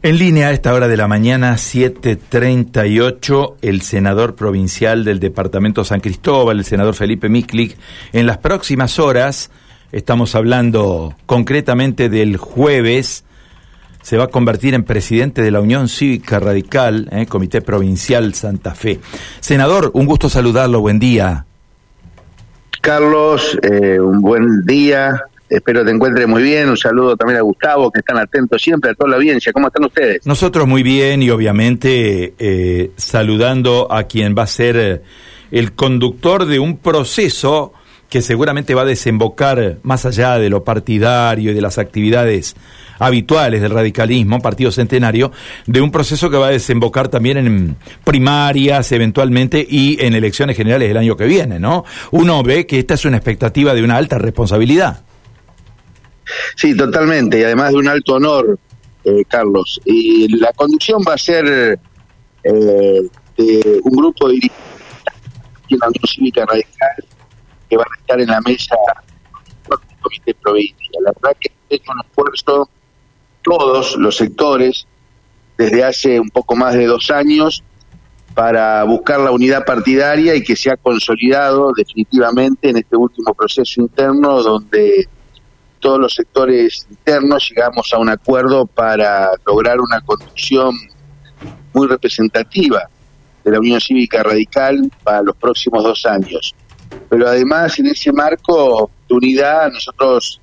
En línea a esta hora de la mañana, 7.38, el senador provincial del departamento San Cristóbal, el senador Felipe Miklik. En las próximas horas, estamos hablando concretamente del jueves, se va a convertir en presidente de la Unión Cívica Radical, eh, Comité Provincial Santa Fe. Senador, un gusto saludarlo, buen día. Carlos, eh, un buen día, Espero te encuentre muy bien. Un saludo también a Gustavo, que están atentos siempre a toda la audiencia. ¿Cómo están ustedes? Nosotros muy bien y obviamente eh, saludando a quien va a ser eh, el conductor de un proceso que seguramente va a desembocar más allá de lo partidario y de las actividades habituales del radicalismo, Partido Centenario, de un proceso que va a desembocar también en primarias eventualmente y en elecciones generales del año que viene, ¿no? Uno ve que esta es una expectativa de una alta responsabilidad. Sí, totalmente, y además de un alto honor, eh, Carlos. Y la conducción va a ser eh, de un grupo de de la Cívica Radical que van a estar en la mesa del Comité Provincia. La verdad que hecho un esfuerzo todos los sectores desde hace un poco más de dos años para buscar la unidad partidaria y que se ha consolidado definitivamente en este último proceso interno donde todos los sectores internos llegamos a un acuerdo para lograr una conducción muy representativa de la Unión Cívica Radical para los próximos dos años. Pero además, en ese marco de unidad, nosotros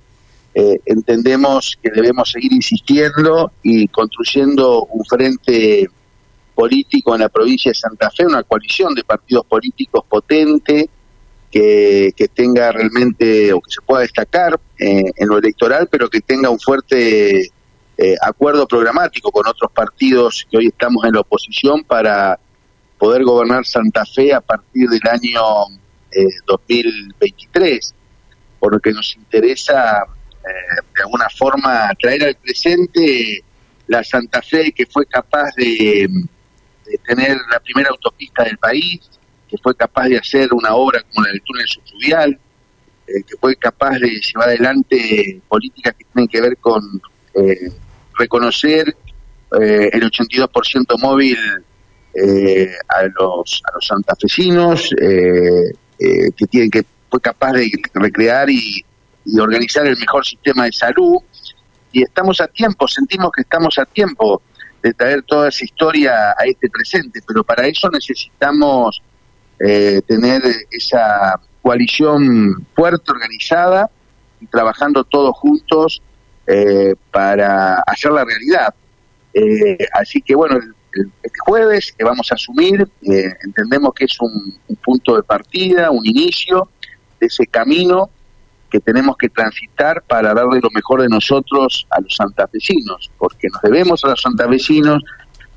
eh, entendemos que debemos seguir insistiendo y construyendo un frente político en la provincia de Santa Fe, una coalición de partidos políticos potente, que, tenga realmente o que se pueda destacar eh, en lo electoral, pero que tenga un fuerte eh, acuerdo programático con otros partidos que hoy estamos en la oposición para poder gobernar Santa Fe a partir del año 2023, eh, por lo nos interesa de alguna forma traer al presente la Santa Fe que fue capaz de tener la primera autopista del país, que fue capaz de hacer una obra como la del túnel subfluvial, eh, que fue capaz de llevar adelante políticas que tienen que ver con eh, reconocer eh, el 82% móvil a los a los santafesinos, que tienen que fue capaz de recrear y organizar el mejor sistema de salud. Y estamos a tiempo, sentimos que estamos a tiempo de traer toda esa historia a este presente, pero para eso necesitamos eh, tener esa coalición fuerte, organizada y trabajando todos juntos eh, para hacer la realidad. Eh, así que bueno, el, jueves que vamos a asumir, entendemos que es un, punto de partida, un inicio de ese camino que tenemos que transitar para darle lo mejor de nosotros a los santafesinos, porque nos debemos a los santafesinos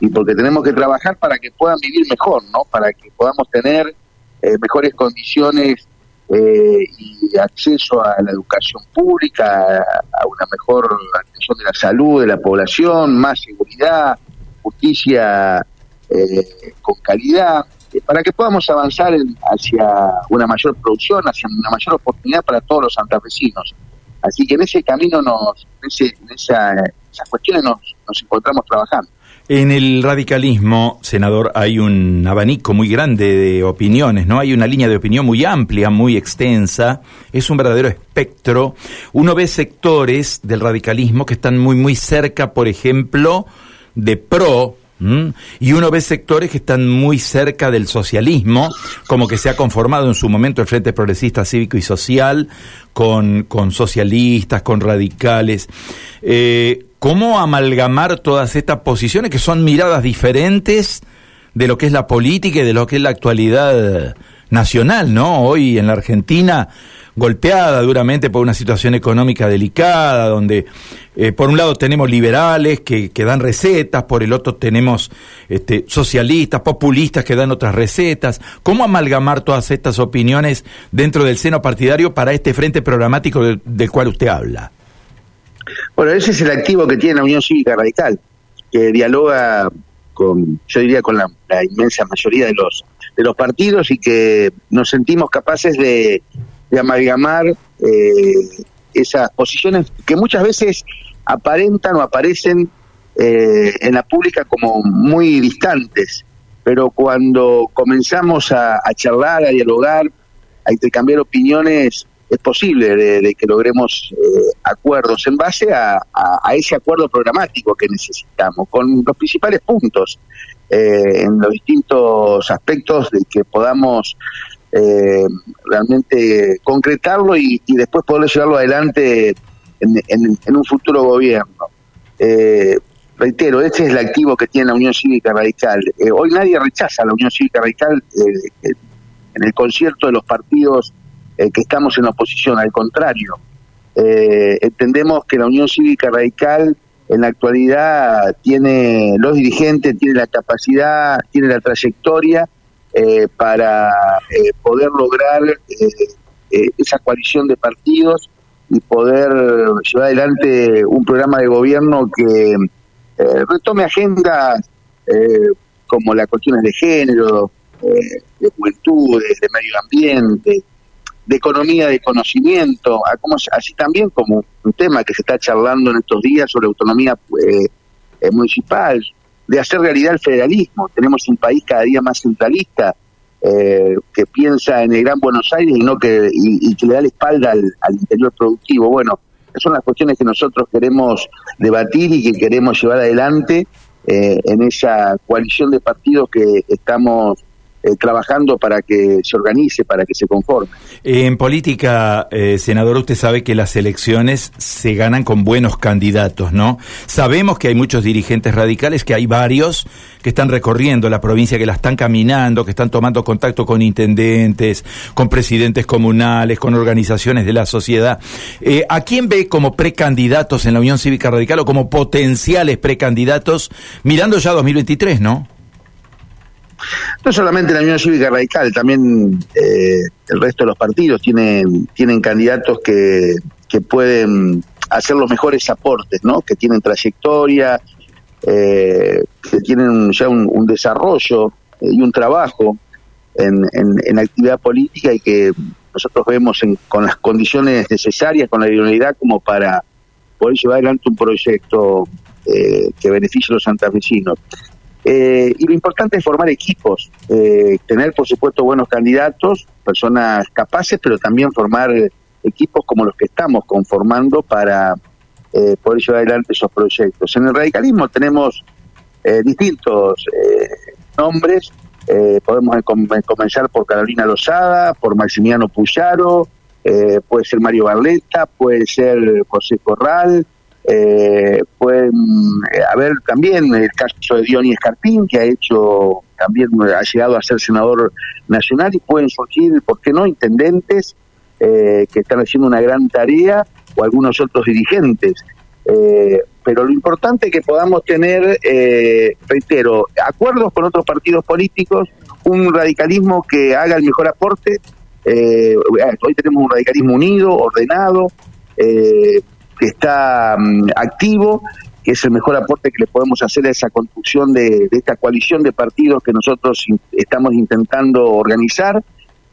y porque tenemos que trabajar para que puedan vivir mejor, ¿no? Para que podamos tener eh, mejores condiciones eh, y acceso a la educación pública, a, una mejor atención de la salud de la población, más seguridad, justicia eh, con calidad, para que podamos avanzar hacia una mayor producción, hacia una mayor oportunidad para todos los santafesinos. Así que en ese camino, nos, en, esa, esas cuestiones nos, nos encontramos trabajando. En el radicalismo, senador, hay un abanico muy grande de opiniones, ¿no? Hay una línea de opinión muy amplia, muy extensa, es un verdadero espectro. Uno ve sectores del radicalismo que están muy, muy cerca, por ejemplo, de PRO, y uno ve sectores que están muy cerca del socialismo, como que se ha conformado en su momento el Frente Progresista Cívico y Social, con, con socialistas, con radicales. Eh, ¿Cómo amalgamar todas estas posiciones que son miradas diferentes de lo que es la política y de lo que es la actualidad nacional, ¿no? Hoy en la Argentina golpeada duramente por una situación económica delicada, donde eh, por un lado tenemos liberales que, que, dan recetas, por el otro tenemos este, socialistas, populistas que dan otras recetas. ¿Cómo amalgamar todas estas opiniones dentro del seno partidario para este frente programático del cual usted habla? Bueno, ese es el activo que tiene la Unión Cívica Radical, que dialoga con, yo diría, con la, inmensa mayoría de los de los partidos y que nos sentimos capaces de, amalgamar eh, esas posiciones que muchas veces aparentan o aparecen en la pública como muy distantes, pero cuando comenzamos a, charlar, a dialogar, a intercambiar opiniones, es posible de, que logremos acuerdos en base a, ese acuerdo programático que necesitamos, con los principales puntos en los distintos aspectos de que podamos eh, realmente concretarlo y, después poder llevarlo adelante en, un futuro gobierno. Eh, reitero, este es el activo que tiene la Unión Cívica Radical. Eh, hoy nadie rechaza la Unión Cívica Radical eh, en el concierto de los partidos que estamos en oposición, al contrario. entendemos que la Unión Cívica Radical en la actualidad tiene los dirigentes, tiene la capacidad, tiene la trayectoria eh, para eh, poder lograr eh, esa coalición de partidos y poder llevar adelante un programa de gobierno que retome agendas como las cuestiones de género, de juventud, de medio ambiente, de economía de conocimiento, así también como un tema que se está charlando en estos días sobre autonomía municipal, de hacer realidad el federalismo. Tenemos un país cada día más centralista, eh, que piensa en el Gran Buenos Aires y no que y, que le da la espalda al, interior productivo. Bueno, esas son las cuestiones que nosotros queremos debatir y que queremos llevar adelante eh, en esa coalición de partidos que estamos eh, trabajando para que se organice, para que se conforme. En política, eh, senador, usted sabe que las elecciones se ganan con buenos candidatos, ¿no? Sabemos que hay muchos dirigentes radicales, que hay varios que están recorriendo la provincia, que la están caminando, que están tomando contacto con intendentes, con presidentes comunales, con organizaciones de la sociedad. Eh, ¿A quién ve como precandidatos en la Unión Cívica Radical o como potenciales precandidatos mirando ya 2023, no? No solamente la Unión Cívica Radical, también eh, el resto de los partidos tienen, tienen candidatos que, que pueden hacer los mejores aportes, ¿no? que tienen trayectoria, eh, que tienen ya un, desarrollo eh, y un trabajo en, en, actividad política y que nosotros vemos con las condiciones necesarias, con la idoneidad como para poder llevar adelante un proyecto que beneficie a los santafesinos. Eh, y lo importante es formar equipos, eh, tener por supuesto buenos candidatos, personas capaces, pero también formar equipos como los que estamos conformando para eh, poder llevar adelante esos proyectos. En el radicalismo tenemos distintos nombres, podemos comenzar por Carolina Lozada, por Maximiano Puyaro, puede ser Mario Barleta, puede ser José Corral, eh, pueden haber también el caso de Diony Escarpín, que ha hecho, también ha llegado a ser senador nacional, y pueden surgir, ¿por qué no?, intendentes eh, que están haciendo una gran tarea, o algunos otros dirigentes. Eh, pero lo importante es que podamos tener, eh, reitero, acuerdos con otros partidos políticos, un radicalismo que haga el mejor aporte. hoy tenemos un radicalismo unido, ordenado, eh, que está mm, activo, que es el mejor aporte que le podemos hacer a esa construcción de, esta coalición de partidos que nosotros estamos intentando organizar.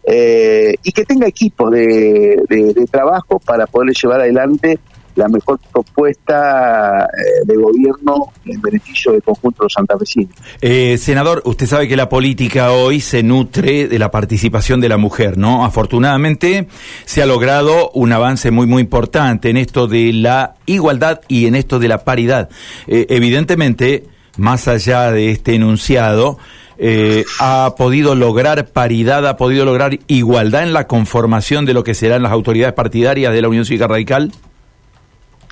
Eh, y que tenga equipos de, de, trabajo para poder llevar adelante la mejor propuesta eh, de gobierno en beneficio del conjunto de los santafesinos. Eh, senador, usted sabe que la política hoy se nutre de la participación de la mujer, ¿no? Afortunadamente se ha logrado un avance muy, muy importante en esto de la igualdad y en esto de la paridad. Eh, evidentemente, más allá de este enunciado, eh, ha podido lograr paridad, ha podido lograr igualdad en la conformación de lo que serán las autoridades partidarias de la Unión Cívica Radical?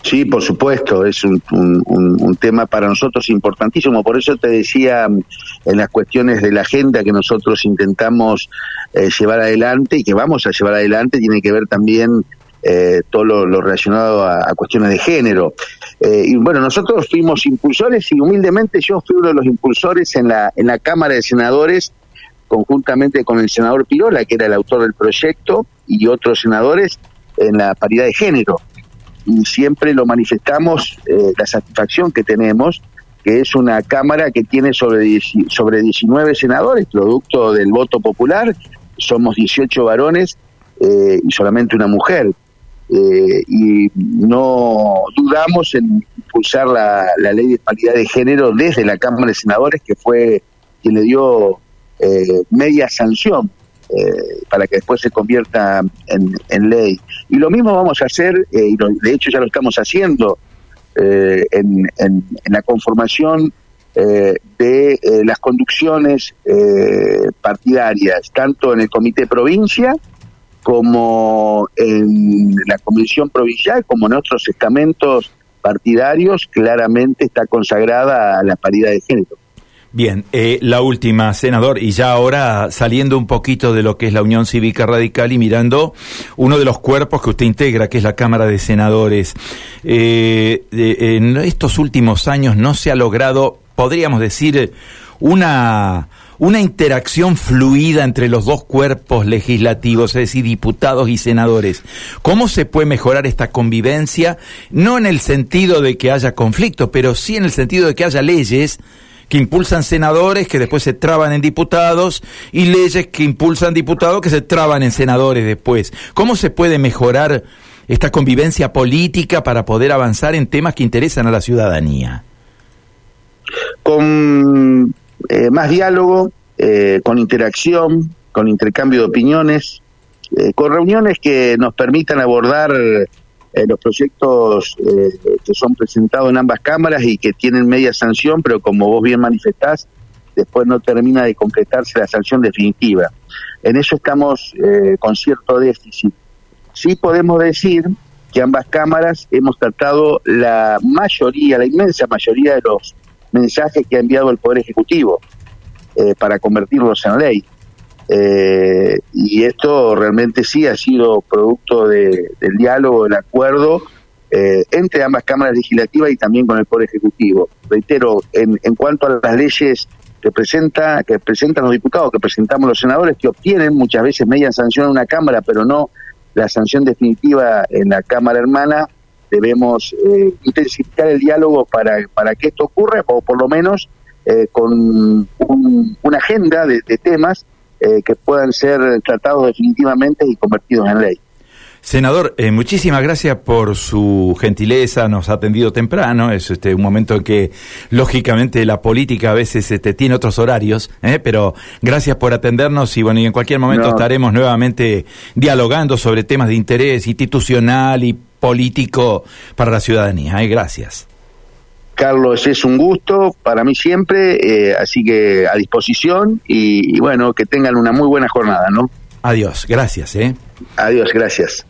Sí, por supuesto, es un, un, tema para nosotros importantísimo. Por eso te decía mm, en las cuestiones de la agenda que nosotros intentamos eh, llevar adelante y que vamos a llevar adelante, tiene que ver también eh, todo lo, relacionado a, cuestiones de género. Eh, y bueno, nosotros fuimos impulsores y humildemente yo fui uno de los impulsores en la, en la Cámara de Senadores, conjuntamente con el senador Pirola, que era el autor del proyecto, y otros senadores en la paridad de género y siempre lo manifestamos eh, la satisfacción que tenemos, que es una Cámara que tiene sobre, sobre 19 senadores, producto del voto popular, somos 18 varones eh, y solamente una mujer. eh, y no dudamos en impulsar la, ley de paridad de género desde la Cámara de Senadores, que fue quien le dio media sanción eh, para que después se convierta en, ley. Y lo mismo vamos a hacer, y de hecho ya lo estamos haciendo, en, la conformación de las conducciones partidarias, tanto en el Comité Provincia, como en la Convención Provincial, como en otros estamentos partidarios, claramente está consagrada a la paridad de género. Bien, eh, la última, senador, y ya ahora saliendo un poquito de lo que es la Unión Cívica Radical y mirando uno de los cuerpos que usted integra, que es la Cámara de Senadores. Eh, en estos últimos años no se ha logrado, podríamos decir, una una interacción fluida entre los dos cuerpos legislativos, es decir, diputados y senadores. ¿Cómo se puede mejorar esta convivencia? No en el sentido de que haya conflicto, pero sí en el sentido de que haya leyes que impulsan senadores que después se traban en diputados y leyes que impulsan diputados que se traban en senadores después. ¿Cómo se puede mejorar esta convivencia política para poder avanzar en temas que interesan a la ciudadanía? Con eh, más diálogo, eh, con interacción, con intercambio de opiniones, eh, con reuniones que nos permitan abordar los proyectos que son presentados en ambas cámaras y que tienen media sanción, pero como vos bien manifestás, después no termina de completarse la sanción definitiva. En eso estamos con cierto déficit. Sí podemos decir que ambas cámaras hemos tratado la mayoría, la inmensa mayoría de los mensajes que ha enviado el Poder Ejecutivo eh, para convertirlos en ley. Eh, y esto realmente sí ha sido producto del diálogo, del acuerdo eh, entre ambas cámaras legislativas y también con el Poder Ejecutivo. Reitero, en, en cuanto a las leyes que presenta que presentan los diputados, que presentamos los senadores, que obtienen muchas veces media sanción en una cámara, pero no la sanción definitiva en la cámara hermana, debemos eh, intensificar el diálogo para, para que esto ocurra, o por lo menos eh, con una agenda de, temas eh, que puedan ser tratados definitivamente y convertidos en ley. Senador, muchísimas gracias por su gentileza, nos ha atendido temprano, es este, un momento en que lógicamente la política a veces este, tiene otros horarios, pero gracias por atendernos y bueno, y en cualquier momento estaremos nuevamente dialogando sobre temas de interés institucional y político para la ciudadanía. ¿eh? Gracias. Carlos, es un gusto para mí siempre, eh, así que a disposición y, y, bueno, que tengan una muy buena jornada, ¿no? Adiós, gracias, ¿eh? Adiós, gracias.